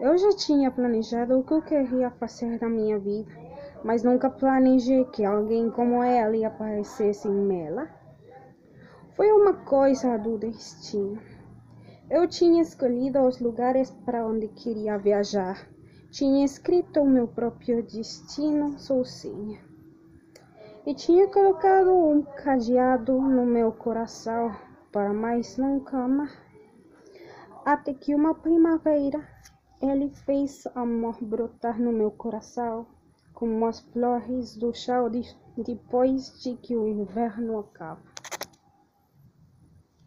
Eu já tinha planejado o que eu queria fazer na minha vida, mas nunca planejei que alguém como ele aparecesse nela. Foi uma coisa do destino. Eu tinha escolhido os lugares para onde queria viajar. Tinha escrito o meu próprio destino sozinha. E tinha colocado um cadeado no meu coração para mais nunca amar. Até que uma primavera ele fez amor brotar no meu coração, como as flores do chão de, depois de que o inverno acaba.